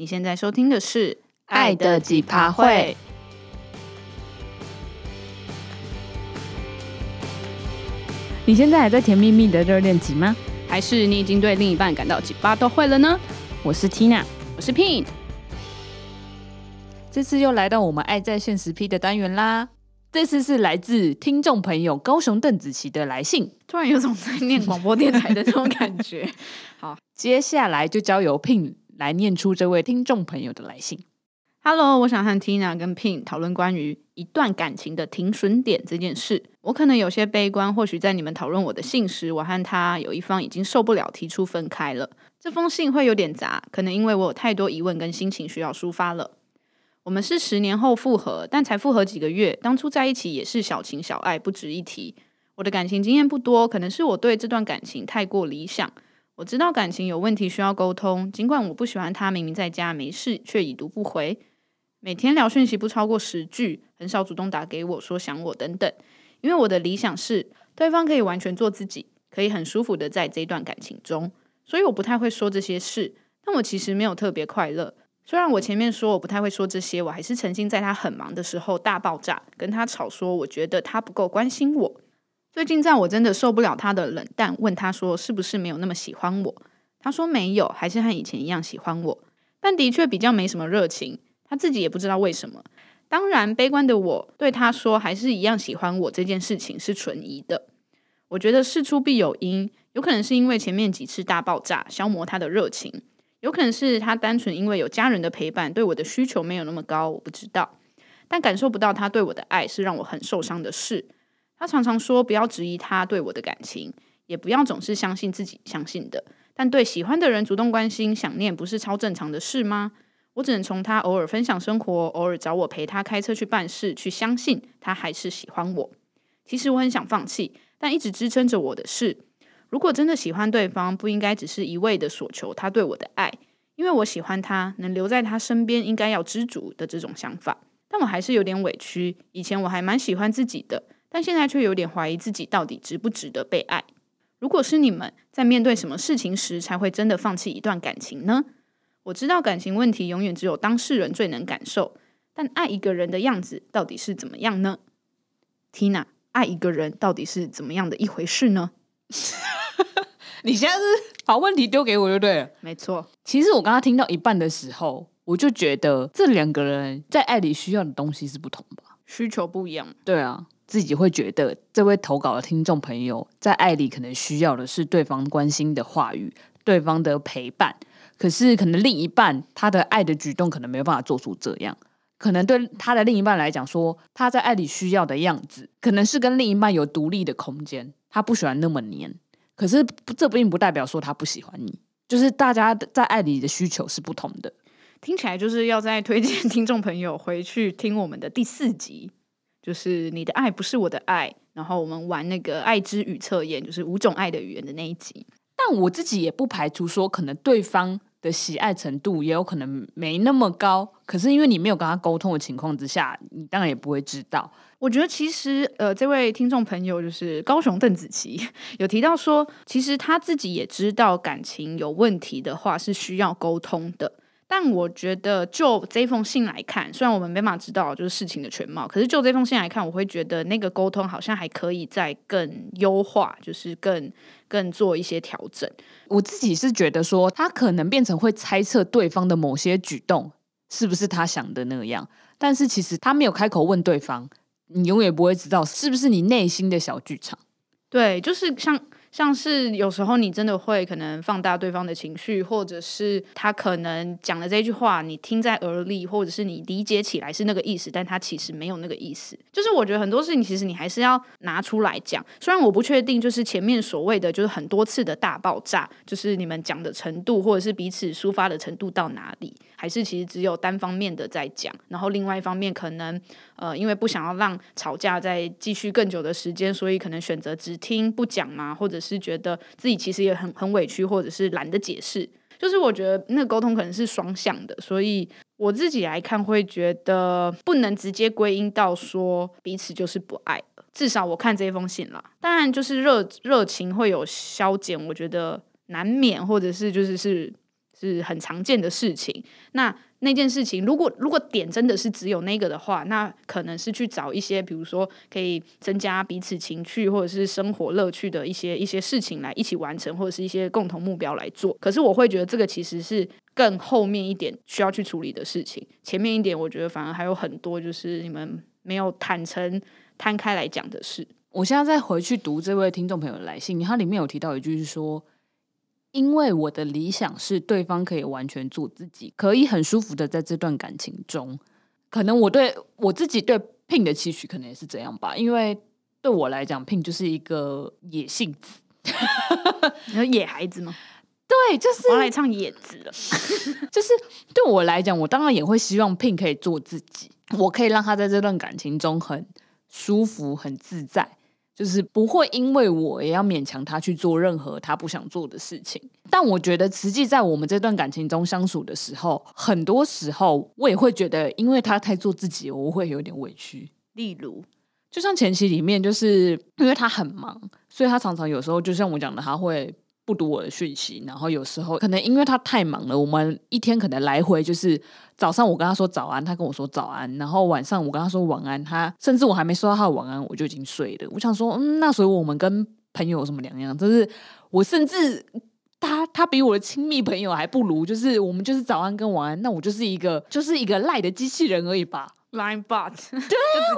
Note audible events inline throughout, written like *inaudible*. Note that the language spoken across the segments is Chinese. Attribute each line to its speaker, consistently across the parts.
Speaker 1: 你现在收听的是《
Speaker 2: 爱的几趴会》。你现在还在甜蜜蜜的热恋期吗？
Speaker 1: 还是你已经对另一半感到几趴都会了呢？
Speaker 2: 我是 Tina，
Speaker 1: 我是 Pin。
Speaker 2: 这次又来到我们爱在现实 P 的单元啦。这次是来自听众朋友高雄邓紫棋的来信，
Speaker 1: 突然有种在念广播电台的这种感觉。*laughs* 好，
Speaker 2: 接下来就交由 Pin 来念出这位听众朋友的来信。
Speaker 1: Hello，我想和 Tina 跟 Pin 讨论关于一段感情的停损点这件事。我可能有些悲观，或许在你们讨论我的信时，我和他有一方已经受不了，提出分开了。这封信会有点杂，可能因为我有太多疑问跟心情需要抒发了。我们是十年后复合，但才复合几个月。当初在一起也是小情小爱，不值一提。我的感情经验不多，可能是我对这段感情太过理想。我知道感情有问题需要沟通，尽管我不喜欢他，明明在家没事却已读不回。每天聊讯息不超过十句，很少主动打给我说想我等等。因为我的理想是对方可以完全做自己，可以很舒服的在这段感情中，所以我不太会说这些事。但我其实没有特别快乐。虽然我前面说我不太会说这些，我还是曾经在他很忙的时候大爆炸，跟他吵说我觉得他不够关心我。最近在我真的受不了他的冷淡，问他说是不是没有那么喜欢我？他说没有，还是和以前一样喜欢我，但的确比较没什么热情。他自己也不知道为什么。当然，悲观的我对他说还是一样喜欢我这件事情是存疑的。我觉得事出必有因，有可能是因为前面几次大爆炸消磨他的热情。有可能是他单纯因为有家人的陪伴，对我的需求没有那么高，我不知道。但感受不到他对我的爱是让我很受伤的事。他常常说不要质疑他对我的感情，也不要总是相信自己相信的。但对喜欢的人主动关心、想念，不是超正常的事吗？我只能从他偶尔分享生活，偶尔找我陪他开车去办事，去相信他还是喜欢我。其实我很想放弃，但一直支撑着我的是。如果真的喜欢对方，不应该只是一味的索求他对我的爱，因为我喜欢他，能留在他身边，应该要知足的这种想法。但我还是有点委屈，以前我还蛮喜欢自己的，但现在却有点怀疑自己到底值不值得被爱。如果是你们，在面对什么事情时才会真的放弃一段感情呢？我知道感情问题永远只有当事人最能感受，但爱一个人的样子到底是怎么样呢？Tina，爱一个人到底是怎么样的一回事呢？*laughs*
Speaker 2: 你现在是把问题丢给我就对了。
Speaker 1: 没错，
Speaker 2: 其实我刚刚听到一半的时候，我就觉得这两个人在爱里需要的东西是不同吧，
Speaker 1: 需求不一样。
Speaker 2: 对啊，自己会觉得这位投稿的听众朋友在爱里可能需要的是对方关心的话语，对方的陪伴。可是可能另一半他的爱的举动可能没有办法做出这样，可能对他的另一半来讲说，他在爱里需要的样子，可能是跟另一半有独立的空间。他不喜欢那么黏，可是这并不代表说他不喜欢你，就是大家在爱里的需求是不同的。
Speaker 1: 听起来就是要再推荐听众朋友回去听我们的第四集，就是你的爱不是我的爱，然后我们玩那个爱之语测验，就是五种爱的语言的那一集。
Speaker 2: 但我自己也不排除说，可能对方的喜爱程度也有可能没那么高，可是因为你没有跟他沟通的情况之下，你当然也不会知道。
Speaker 1: 我觉得其实，呃，这位听众朋友就是高雄邓紫棋，*laughs* 有提到说，其实他自己也知道感情有问题的话是需要沟通的。但我觉得，就这封信来看，虽然我们没办法知道就是事情的全貌，可是就这封信来看，我会觉得那个沟通好像还可以再更优化，就是更更做一些调整。
Speaker 2: 我自己是觉得说，他可能变成会猜测对方的某些举动是不是他想的那样，但是其实他没有开口问对方。你永远不会知道是不是你内心的小剧场。
Speaker 1: 对，就是像。像是有时候你真的会可能放大对方的情绪，或者是他可能讲的这句话你听在耳里，或者是你理解起来是那个意思，但他其实没有那个意思。就是我觉得很多事情其实你还是要拿出来讲。虽然我不确定，就是前面所谓的就是很多次的大爆炸，就是你们讲的程度，或者是彼此抒发的程度到哪里，还是其实只有单方面的在讲，然后另外一方面可能呃因为不想要让吵架再继续更久的时间，所以可能选择只听不讲嘛，或者。是觉得自己其实也很很委屈，或者是懒得解释。就是我觉得那个沟通可能是双向的，所以我自己来看会觉得不能直接归因到说彼此就是不爱了。至少我看这封信啦，当然就是热热情会有消减，我觉得难免，或者是就是是是很常见的事情。那那件事情，如果如果点真的是只有那个的话，那可能是去找一些，比如说可以增加彼此情趣或者是生活乐趣的一些一些事情来一起完成，或者是一些共同目标来做。可是我会觉得这个其实是更后面一点需要去处理的事情。前面一点，我觉得反而还有很多就是你们没有坦诚摊开来讲的事。
Speaker 2: 我现在再回去读这位听众朋友的来信，他里面有提到一句是说。因为我的理想是对方可以完全做自己，可以很舒服的在这段感情中。可能我对我自己对 Pin 的期许可能也是这样吧。因为对我来讲，Pin 就是一个野性子，
Speaker 1: 你说野孩子吗？
Speaker 2: 对，就是
Speaker 1: 我来唱野子了。*laughs*
Speaker 2: 就是对我来讲，我当然也会希望 Pin 可以做自己，我可以让他在这段感情中很舒服、很自在。就是不会因为我也要勉强他去做任何他不想做的事情，但我觉得实际在我们这段感情中相处的时候，很多时候我也会觉得，因为他太做自己，我会有点委屈。
Speaker 1: 例如，
Speaker 2: 就像前期里面，就是因为他很忙，所以他常常有时候就像我讲的，他会。不读我的讯息，然后有时候可能因为他太忙了，我们一天可能来回就是早上我跟他说早安，他跟我说早安，然后晚上我跟他说晚安，他甚至我还没收到他的晚安，我就已经睡了。我想说，嗯，那所以我们跟朋友有什么两样？就是我甚至他他比我的亲密朋友还不如，就是我们就是早安跟晚安，那我就是一个就是一个赖的机器人而已吧
Speaker 1: ，Line bot，
Speaker 2: 对，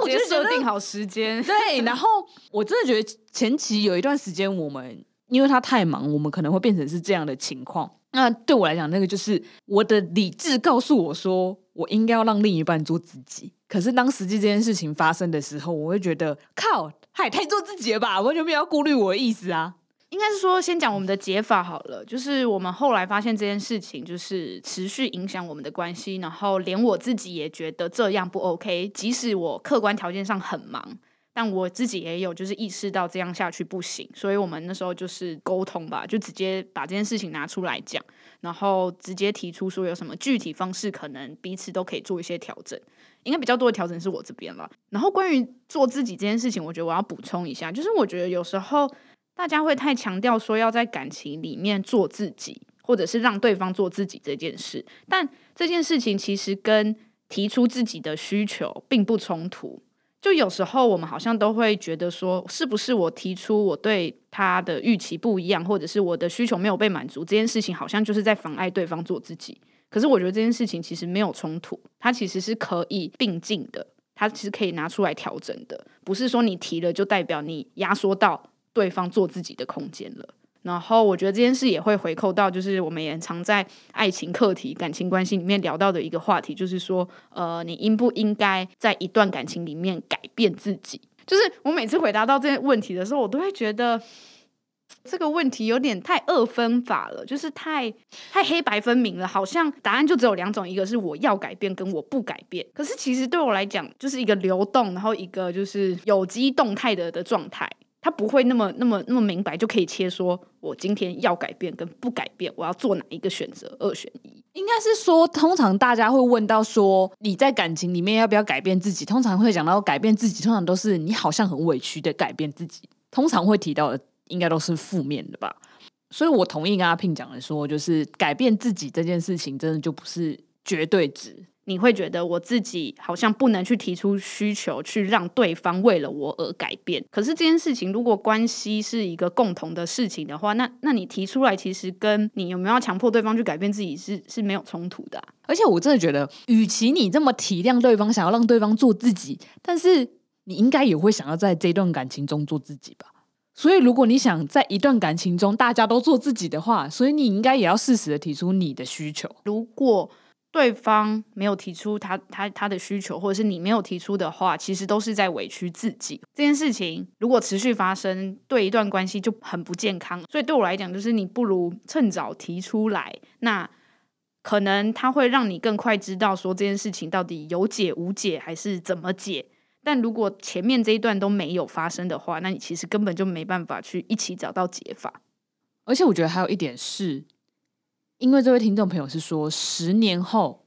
Speaker 1: 我就设定好时间，
Speaker 2: 对，然后我真的觉得 *laughs* 前期有一段时间我们。因为他太忙，我们可能会变成是这样的情况。那对我来讲，那个就是我的理智告诉我说，我应该要让另一半做自己。可是当实际这件事情发生的时候，我会觉得靠，他也太做自己了吧，完全没有要顾虑我的意思啊。
Speaker 1: 应该是说，先讲我们的解法好了。就是我们后来发现这件事情，就是持续影响我们的关系，然后连我自己也觉得这样不 OK。即使我客观条件上很忙。但我自己也有，就是意识到这样下去不行，所以我们那时候就是沟通吧，就直接把这件事情拿出来讲，然后直接提出说有什么具体方式，可能彼此都可以做一些调整。应该比较多的调整是我这边了。然后关于做自己这件事情，我觉得我要补充一下，就是我觉得有时候大家会太强调说要在感情里面做自己，或者是让对方做自己这件事，但这件事情其实跟提出自己的需求并不冲突。就有时候我们好像都会觉得说，是不是我提出我对他的预期不一样，或者是我的需求没有被满足，这件事情好像就是在妨碍对方做自己。可是我觉得这件事情其实没有冲突，它其实是可以并进的，它其实可以拿出来调整的，不是说你提了就代表你压缩到对方做自己的空间了。然后我觉得这件事也会回扣到，就是我们也常在爱情课题、感情关系里面聊到的一个话题，就是说，呃，你应不应该在一段感情里面改变自己？就是我每次回答到这些问题的时候，我都会觉得这个问题有点太二分法了，就是太太黑白分明了，好像答案就只有两种，一个是我要改变，跟我不改变。可是其实对我来讲，就是一个流动，然后一个就是有机动态的的状态。他不会那么、那么、那么明白就可以切说，我今天要改变跟不改变，我要做哪一个选择？二选一，
Speaker 2: 应该是说，通常大家会问到说，你在感情里面要不要改变自己？通常会讲到改变自己，通常都是你好像很委屈的改变自己，通常会提到的应该都是负面的吧。所以我同意跟阿 Pin 讲的说，就是改变自己这件事情，真的就不是绝对值。
Speaker 1: 你会觉得我自己好像不能去提出需求，去让对方为了我而改变。可是这件事情，如果关系是一个共同的事情的话，那那你提出来，其实跟你有没有要强迫对方去改变自己是是没有冲突的啊。
Speaker 2: 而且我真的觉得，与其你这么体谅对方，想要让对方做自己，但是你应该也会想要在这段感情中做自己吧。所以，如果你想在一段感情中大家都做自己的话，所以你应该也要适时的提出你的需求。
Speaker 1: 如果对方没有提出他他他的需求，或者是你没有提出的话，其实都是在委屈自己。这件事情如果持续发生，对一段关系就很不健康。所以对我来讲，就是你不如趁早提出来，那可能他会让你更快知道说这件事情到底有解无解，还是怎么解。但如果前面这一段都没有发生的话，那你其实根本就没办法去一起找到解法。
Speaker 2: 而且我觉得还有一点是。因为这位听众朋友是说，十年后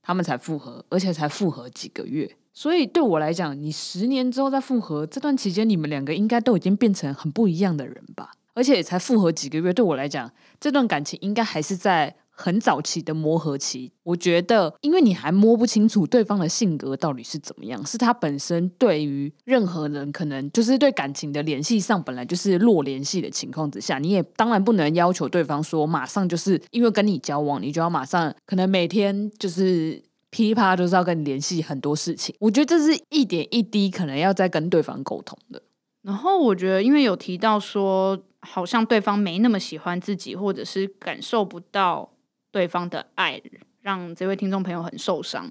Speaker 2: 他们才复合，而且才复合几个月，所以对我来讲，你十年之后再复合，这段期间你们两个应该都已经变成很不一样的人吧？而且才复合几个月，对我来讲，这段感情应该还是在很早期的磨合期，我觉得，因为你还摸不清楚对方的性格到底是怎么样，是他本身对于任何人可能就是对感情的联系上本来就是弱联系的情况之下，你也当然不能要求对方说马上就是因为跟你交往，你就要马上可能每天就是噼里啪啦就是要跟你联系很多事情。我觉得这是一点一滴可能要再跟对方沟通的。
Speaker 1: 然后我觉得，因为有提到说，好像对方没那么喜欢自己，或者是感受不到。对方的爱让这位听众朋友很受伤，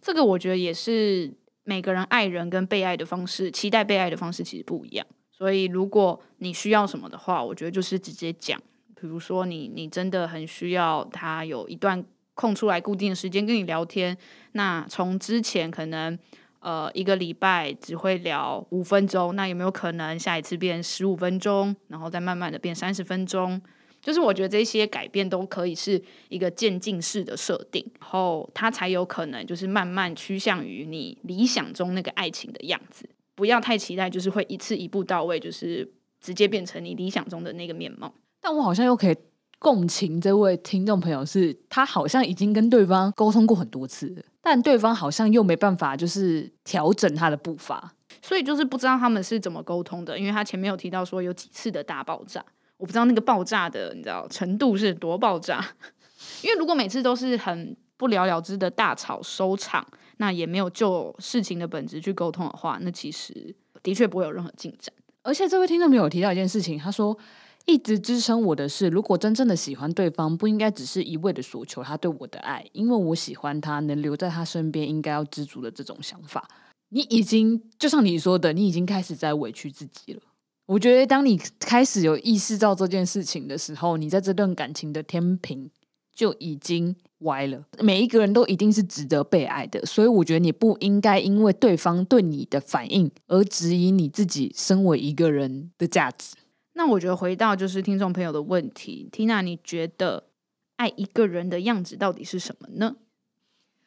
Speaker 1: 这个我觉得也是每个人爱人跟被爱的方式、期待被爱的方式其实不一样。所以如果你需要什么的话，我觉得就是直接讲。比如说你你真的很需要他有一段空出来固定的时间跟你聊天，那从之前可能呃一个礼拜只会聊五分钟，那有没有可能下一次变十五分钟，然后再慢慢的变三十分钟？就是我觉得这些改变都可以是一个渐进式的设定，然后它才有可能就是慢慢趋向于你理想中那个爱情的样子。不要太期待，就是会一次一步到位，就是直接变成你理想中的那个面貌。
Speaker 2: 但我好像又可以共情这位听众朋友，是他好像已经跟对方沟通过很多次，但对方好像又没办法就是调整他的步伐，
Speaker 1: 所以就是不知道他们是怎么沟通的。因为他前面有提到说有几次的大爆炸。我不知道那个爆炸的，你知道程度是多爆炸？*laughs* 因为如果每次都是很不了了之的大吵收场，那也没有就事情的本质去沟通的话，那其实的确不会有任何进展。
Speaker 2: 而且这位听众没有提到一件事情，他说一直支撑我的是，如果真正的喜欢对方，不应该只是一味的索求他对我的爱，因为我喜欢他，能留在他身边，应该要知足的这种想法。你已经就像你说的，你已经开始在委屈自己了。我觉得，当你开始有意识到这件事情的时候，你在这段感情的天平就已经歪了。每一个人都一定是值得被爱的，所以我觉得你不应该因为对方对你的反应而质疑你自己身为一个人的价值。
Speaker 1: 那我觉得回到就是听众朋友的问题，Tina，你觉得爱一个人的样子到底是什么呢？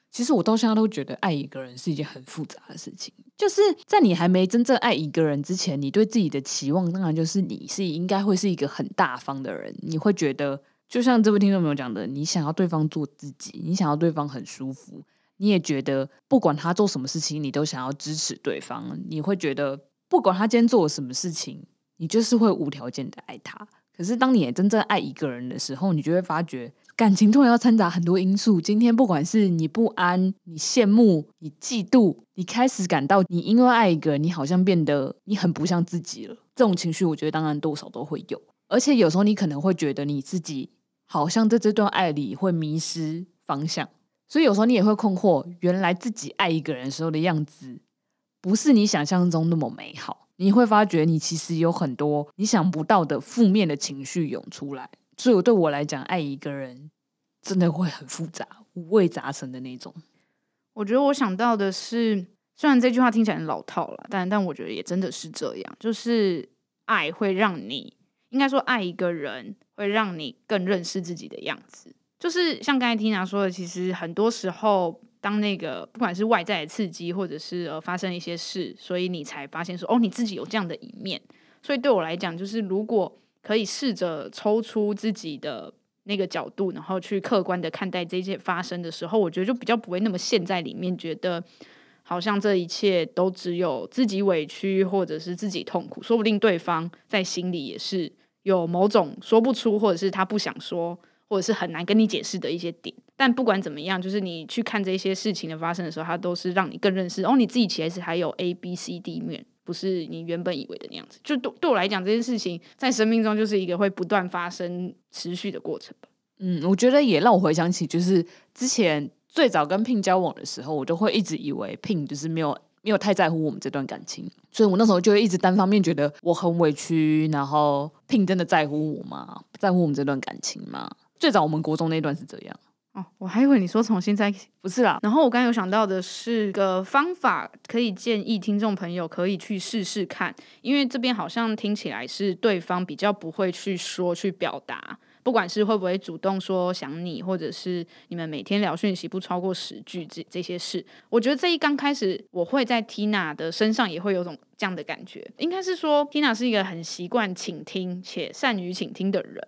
Speaker 2: 其实我到现在都觉得爱一个人是一件很复杂的事情。就是在你还没真正爱一个人之前，你对自己的期望当然就是你是应该会是一个很大方的人。你会觉得，就像这位听众朋友讲的，你想要对方做自己，你想要对方很舒服，你也觉得不管他做什么事情，你都想要支持对方。你会觉得，不管他今天做了什么事情，你就是会无条件的爱他。可是当你也真正爱一个人的时候，你就会发觉。感情突然要掺杂很多因素。今天不管是你不安、你羡慕、你嫉妒，你开始感到你因为爱一个人，你好像变得你很不像自己了。这种情绪，我觉得当然多少都会有。而且有时候你可能会觉得你自己好像在这段爱里会迷失方向，所以有时候你也会困惑，原来自己爱一个人时候的样子不是你想象中那么美好。你会发觉你其实有很多你想不到的负面的情绪涌出来。所以，对我来讲，爱一个人真的会很复杂、五味杂陈的那种。
Speaker 1: 我觉得我想到的是，虽然这句话听起来很老套了，但但我觉得也真的是这样。就是爱会让你，应该说爱一个人会让你更认识自己的样子。就是像刚才 Tina 说的，其实很多时候，当那个不管是外在的刺激，或者是呃发生一些事，所以你才发现说，哦，你自己有这样的一面。所以对我来讲，就是如果可以试着抽出自己的那个角度，然后去客观的看待这些发生的时候，我觉得就比较不会那么陷在里面，觉得好像这一切都只有自己委屈或者是自己痛苦，说不定对方在心里也是有某种说不出，或者是他不想说，或者是很难跟你解释的一些点。但不管怎么样，就是你去看这些事情的发生的时候，它都是让你更认识哦，你自己其实还有 A、B、C、D 面。不是你原本以为的那样子，就对对我来讲，这件事情在生命中就是一个会不断发生、持续的过程吧。
Speaker 2: 嗯，我觉得也让我回想起，就是之前最早跟 Pin 交往的时候，我就会一直以为 Pin 就是没有没有太在乎我们这段感情，所以我那时候就一直单方面觉得我很委屈，然后 Pin 真的在乎我吗？在乎我们这段感情吗？最早我们国中那段是这样。
Speaker 1: 哦，我还以为你说重新再，不是啦。然后我刚刚有想到的是个方法，可以建议听众朋友可以去试试看，因为这边好像听起来是对方比较不会去说去表达，不管是会不会主动说想你，或者是你们每天聊讯息不超过十句这这些事。我觉得这一刚开始，我会在 Tina 的身上也会有种这样的感觉，应该是说 Tina 是一个很习惯倾听且善于倾听的人，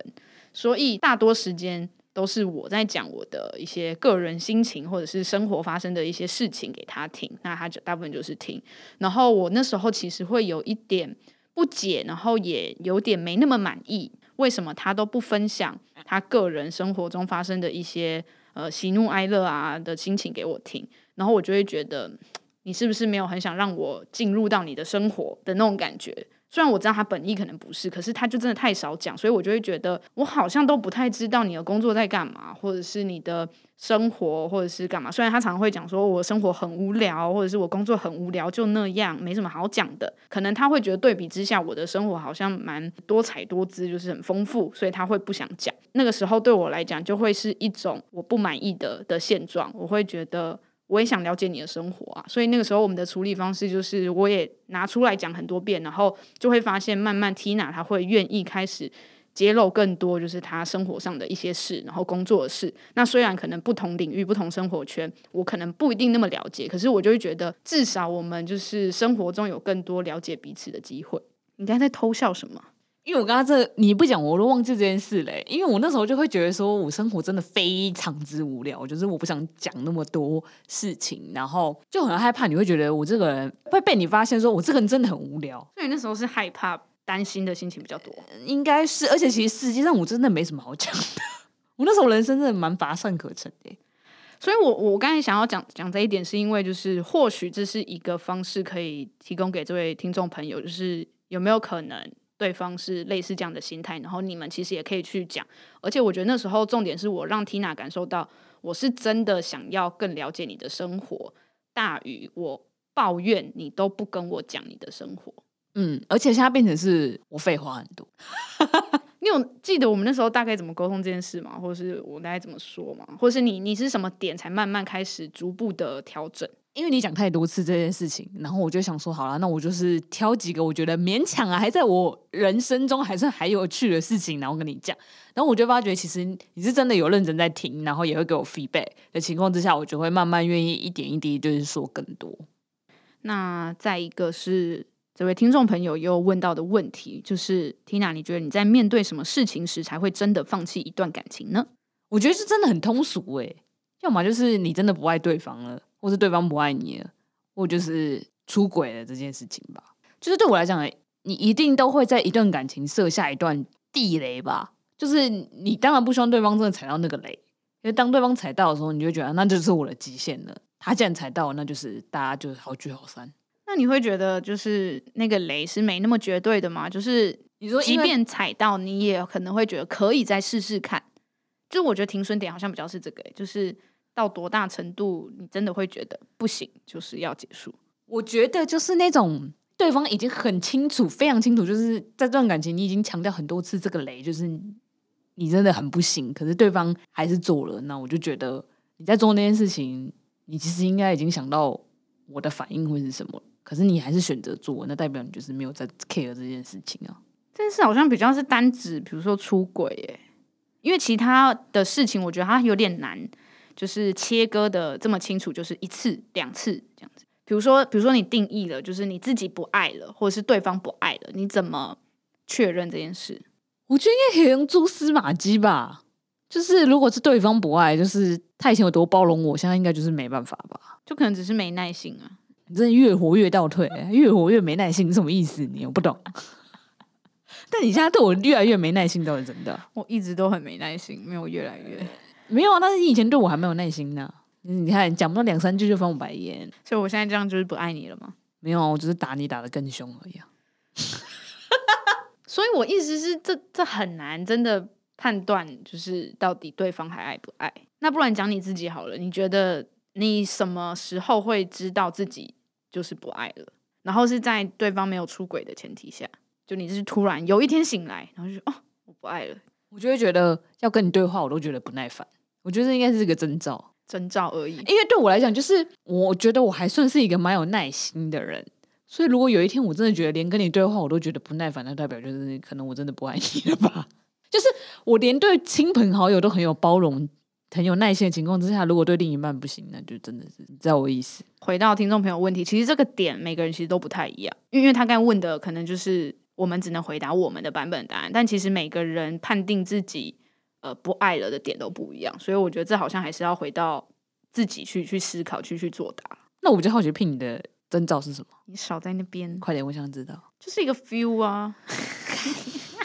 Speaker 1: 所以大多时间。都是我在讲我的一些个人心情，或者是生活发生的一些事情给他听，那他就大部分就是听。然后我那时候其实会有一点不解，然后也有点没那么满意，为什么他都不分享他个人生活中发生的一些呃喜怒哀乐啊的心情给我听？然后我就会觉得，*tsk* 你是不是没有很想让我进入到你的生活的那种感觉？虽然我知道他本意可能不是，可是他就真的太少讲，所以我就会觉得我好像都不太知道你的工作在干嘛，或者是你的生活，或者是干嘛。虽然他常常会讲说我生活很无聊，或者是我工作很无聊，就那样，没什么好讲的。可能他会觉得对比之下，我的生活好像蛮多彩多姿，就是很丰富，所以他会不想讲。那个时候对我来讲，就会是一种我不满意的的现状，我会觉得。我也想了解你的生活啊，所以那个时候我们的处理方式就是，我也拿出来讲很多遍，然后就会发现，慢慢 Tina 她会愿意开始揭露更多，就是她生活上的一些事，然后工作的事。那虽然可能不同领域、不同生活圈，我可能不一定那么了解，可是我就会觉得，至少我们就是生活中有更多了解彼此的机会。你刚才在偷笑什么？
Speaker 2: 因为我刚刚这你不讲，我都忘记这件事嘞。因为我那时候就会觉得说，我生活真的非常之无聊，就是我不想讲那么多事情，然后就很害怕你会觉得我这个人会被你发现，说我这个人真的很无聊。
Speaker 1: 所以那时候是害怕、担心的心情比较多，
Speaker 2: 应该是。而且其实实际上我真的没什么好讲的。我那时候人生真的蛮乏善可陈的。
Speaker 1: 所以我我刚才想要讲讲这一点，是因为就是或许这是一个方式，可以提供给这位听众朋友，就是有没有可能。对方是类似这样的心态，然后你们其实也可以去讲，而且我觉得那时候重点是我让 Tina 感受到我是真的想要更了解你的生活，大于我抱怨你都不跟我讲你的生活。
Speaker 2: 嗯，而且现在变成是我废话很多。*laughs*
Speaker 1: 你有记得我们那时候大概怎么沟通这件事吗？或者是我大概怎么说吗？或者是你你是什么点才慢慢开始逐步的调整？
Speaker 2: 因为你讲太多次这件事情，然后我就想说，好了，那我就是挑几个我觉得勉强啊，还在我人生中还算还有趣的事情，然后跟你讲。然后我就发觉，其实你是真的有认真在听，然后也会给我 feedback 的情况之下，我就会慢慢愿意一点一滴，就是说更多。
Speaker 1: 那再一个是这位听众朋友又问到的问题，就是 Tina，你觉得你在面对什么事情时才会真的放弃一段感情呢？
Speaker 2: 我觉得是真的很通俗诶、欸，要么就是你真的不爱对方了。或是对方不爱你了，或就是出轨了这件事情吧。就是对我来讲，你一定都会在一段感情设下一段地雷吧。就是你当然不希望对方真的踩到那个雷，因为当对方踩到的时候，你就觉得那就是我的极限了。他既然踩到，那就是大家就是好聚好散。
Speaker 1: 那你会觉得就是那个雷是没那么绝对的吗？就是你说，即便踩到，你也可能会觉得可以再试试看。就我觉得停损点好像比较是这个，就是。到多大程度，你真的会觉得不行，就是要结束？
Speaker 2: 我觉得就是那种对方已经很清楚、非常清楚，就是在这段感情，你已经强调很多次这个雷，就是你真的很不行。可是对方还是做了，那我就觉得你在做那件事情，你其实应该已经想到我的反应会是什么，可是你还是选择做，那代表你就是没有在 care 这件事情啊。
Speaker 1: 这件事好像比较是单指，比如说出轨，耶，因为其他的事情，我觉得它有点难。就是切割的这么清楚，就是一次两次这样子。比如说，比如说你定义了，就是你自己不爱了，或者是对方不爱了，你怎么确认这件事？
Speaker 2: 我觉得应该可以用蛛丝马迹吧。就是如果是对方不爱，就是他以前有多包容我，现在应该就是没办法吧。
Speaker 1: 就可能只是没耐心啊。
Speaker 2: 你真的越活越倒退，越活越没耐心，什么意思？你我不懂。*laughs* 但你现在对我越来越没耐心，倒是真的。
Speaker 1: 我一直都很没耐心，没有越来越。
Speaker 2: 没有啊，但是你以前对我还没有耐心呢。你看，讲不到两三句就翻我白眼，
Speaker 1: 所以我现在这样就是不爱你了吗？
Speaker 2: 没有啊，我只是打你打的更凶而已啊。*laughs*
Speaker 1: 所以我意思是，这这很难真的判断，就是到底对方还爱不爱。那不然讲你自己好了，你觉得你什么时候会知道自己就是不爱了？然后是在对方没有出轨的前提下，就你是突然有一天醒来，然后就说哦，我不爱了，
Speaker 2: 我就会觉得要跟你对话，我都觉得不耐烦。我觉得这应该是个征兆，
Speaker 1: 征兆而已。
Speaker 2: 因为对我来讲，就是我觉得我还算是一个蛮有耐心的人，所以如果有一天我真的觉得连跟你对话我都觉得不耐烦，那代表就是可能我真的不爱你了吧？就是我连对亲朋好友都很有包容、很有耐心的情况之下，如果对另一半不行，那就真的是你知道我意思。
Speaker 1: 回到听众朋友问题，其实这个点每个人其实都不太一样，因为他刚问的可能就是我们只能回答我们的版本答案，但其实每个人判定自己。呃不爱了的点都不一样，所以我觉得这好像还是要回到自己去去思考，去去作答。
Speaker 2: 那我比较好奇，Pin 你的征兆是什么？
Speaker 1: 你少在那边，
Speaker 2: 快点，我想知道。
Speaker 1: 就是一个 feel 啊，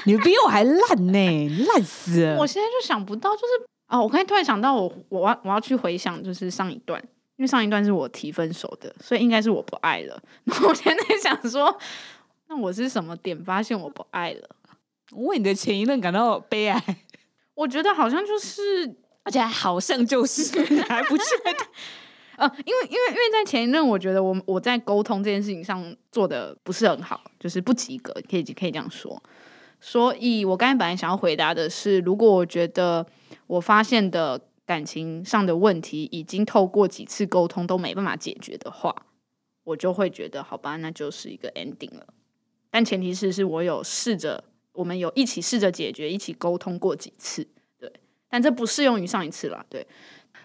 Speaker 2: 你比我还烂呢，烂死了！
Speaker 1: 我现在就想不到，就是啊，我刚才突然想到我，我我要我要去回想，就是上一段，因为上一段是我提分手的，所以应该是我不爱了。*laughs* 然后我现在想说，那我是什么点发现我不爱了？
Speaker 2: 我为你的前一任感到悲哀。
Speaker 1: 我觉得好像就是，
Speaker 2: 而且还好像就是 *laughs* 还不确定。*laughs*
Speaker 1: 呃，因为因为因为在前一任，我觉得我我在沟通这件事情上做的不是很好，就是不及格，可以可以这样说。所以我刚才本来想要回答的是，如果我觉得我发现的感情上的问题已经透过几次沟通都没办法解决的话，我就会觉得好吧，那就是一个 ending 了。但前提是是我有试着，我们有一起试着解决，一起沟通过几次，对。但这不适用于上一次啦，对。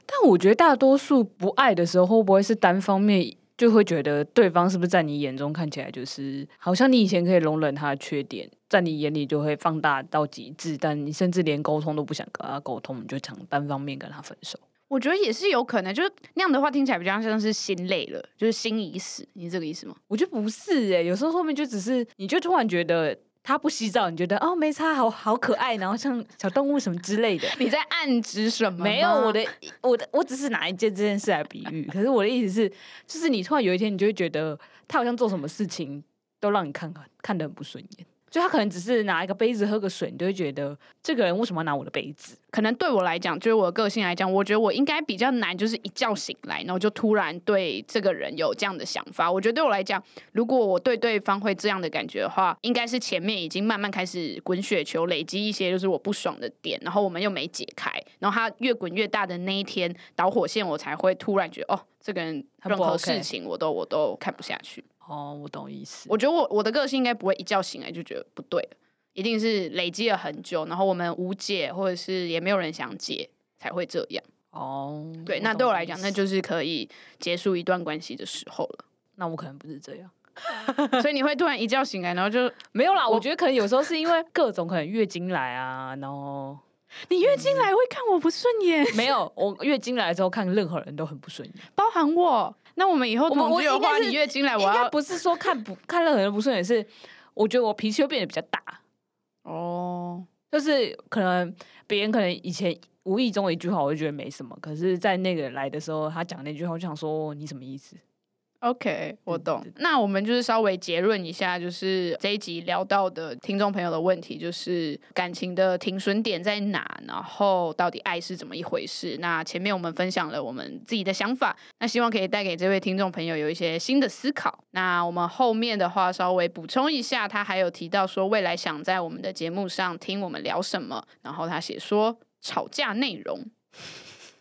Speaker 2: 但我觉得大多数不爱的时候，会不会是单方面就会觉得对方是不是在你眼中看起来就是好像你以前可以容忍他的缺点，在你眼里就会放大到极致，但你甚至连沟通都不想跟他沟通，你就想单方面跟他分手。
Speaker 1: 我觉得也是有可能，就是那样的话听起来比较像是心累了，就是心已死，你是这个意思吗？
Speaker 2: 我觉得不是诶、欸，有时候后面就只是你就突然觉得。他不洗澡，你觉得哦没差，好好可爱，然后像小动物什么之类的。
Speaker 1: 你在暗指什么？
Speaker 2: 没有，我的我的我只是拿一件这件事来比喻。可是我的意思是，就是你突然有一天，你就会觉得他好像做什么事情都让你看看看得很不顺眼。就他可能只是拿一个杯子喝个水，你就会觉得这个人为什么要拿我的杯子？
Speaker 1: 可能对我来讲，就是我的个性来讲，我觉得我应该比较难，就是一觉醒来，然后就突然对这个人有这样的想法。我觉得对我来讲，如果我对对方会这样的感觉的话，应该是前面已经慢慢开始滚雪球，累积一些就是我不爽的点，然后我们又没解开，然后他越滚越大的那一天导火线，我才会突然觉得哦，这个人任何事情我都我都看不下去。
Speaker 2: 哦，我懂意思。
Speaker 1: 我觉得我我的个性应该不会一觉醒来就觉得不对，一定是累积了很久，然后我们无解，或者是也没有人想解，才会这样。
Speaker 2: 哦，
Speaker 1: 对，那对我来讲，那就是可以结束一段关系的时候了。
Speaker 2: 那我可能不是这样，
Speaker 1: 所以你会突然一觉醒来，然后就
Speaker 2: 没有啦。我觉得可能有时候是因为各种可能月经来啊，然后
Speaker 1: 你月经来会看我不顺眼？
Speaker 2: 没有，我月经来之后看任何人都很不顺眼，
Speaker 1: 包含我。那我们以后同居的话，你月经来，我要
Speaker 2: 不是说看不看任何人不顺眼，是我觉得我脾气会变得比较大。
Speaker 1: 哦，
Speaker 2: 就是可能别人可能以前无意中的一句话，我就觉得没什么，可是在那个来的时候，他讲那句话，我就想说你什么意思
Speaker 1: ？OK，我懂。那我们就是稍微结论一下，就是这一集聊到的听众朋友的问题，就是感情的停损点在哪？然后到底爱是怎么一回事？那前面我们分享了我们自己的想法，那希望可以带给这位听众朋友有一些新的思考。那我们后面的话稍微补充一下，他还有提到说未来想在我们的节目上听我们聊什么，然后他写说吵架内容，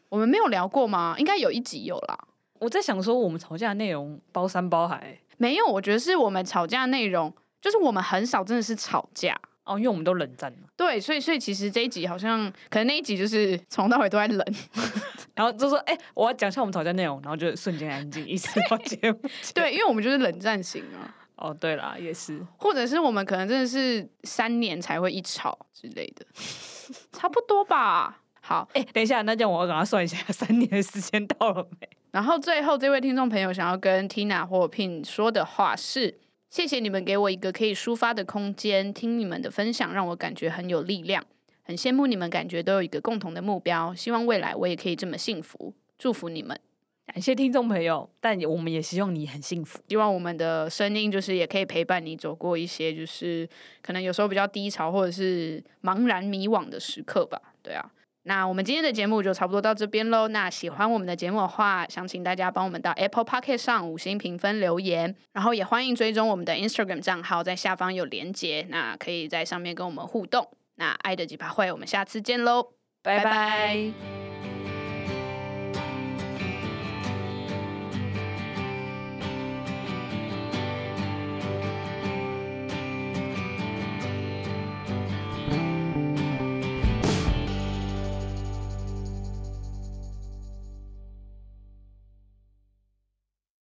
Speaker 1: 我们没有聊过吗？应该有一集有啦。
Speaker 2: 我在想说，我们吵架的内容包山包海，
Speaker 1: 没有。我觉得是我们吵架内容，就是我们很少真的是吵架
Speaker 2: 哦，因为我们都冷战了。
Speaker 1: 对，所以所以其实这一集好像可能那一集就是从到尾都在冷，*laughs*
Speaker 2: 然后就说：“哎、欸，我要讲一下我们吵架内容。”然后就瞬间安静，一直到节目。
Speaker 1: 对，因为我们就是冷战型啊。
Speaker 2: 哦，对啦，也是，
Speaker 1: 或者是我们可能真的是三年才会一吵之类的，*laughs* 差不多吧。好，
Speaker 2: 哎、欸，等一下，那这样我要赶快算一下，三年的时间到了没？
Speaker 1: 然后最后这位听众朋友想要跟 Tina 或 Pin 说的话是：谢谢你们给我一个可以抒发的空间，听你们的分享让我感觉很有力量，很羡慕你们感觉都有一个共同的目标，希望未来我也可以这么幸福，祝福你们。
Speaker 2: 感谢听众朋友，但我们也希望你很幸福，
Speaker 1: 希望我们的声音就是也可以陪伴你走过一些就是可能有时候比较低潮或者是茫然迷惘的时刻吧。对啊。那我们今天的节目就差不多到这边喽。那喜欢我们的节目的话，想请大家帮我们到 Apple Podcast 上五星评分留言，然后也欢迎追踪我们的 Instagram 账号，在下方有连接，那可以在上面跟我们互动。那爱的几把会，我们下次见喽，拜拜。拜拜。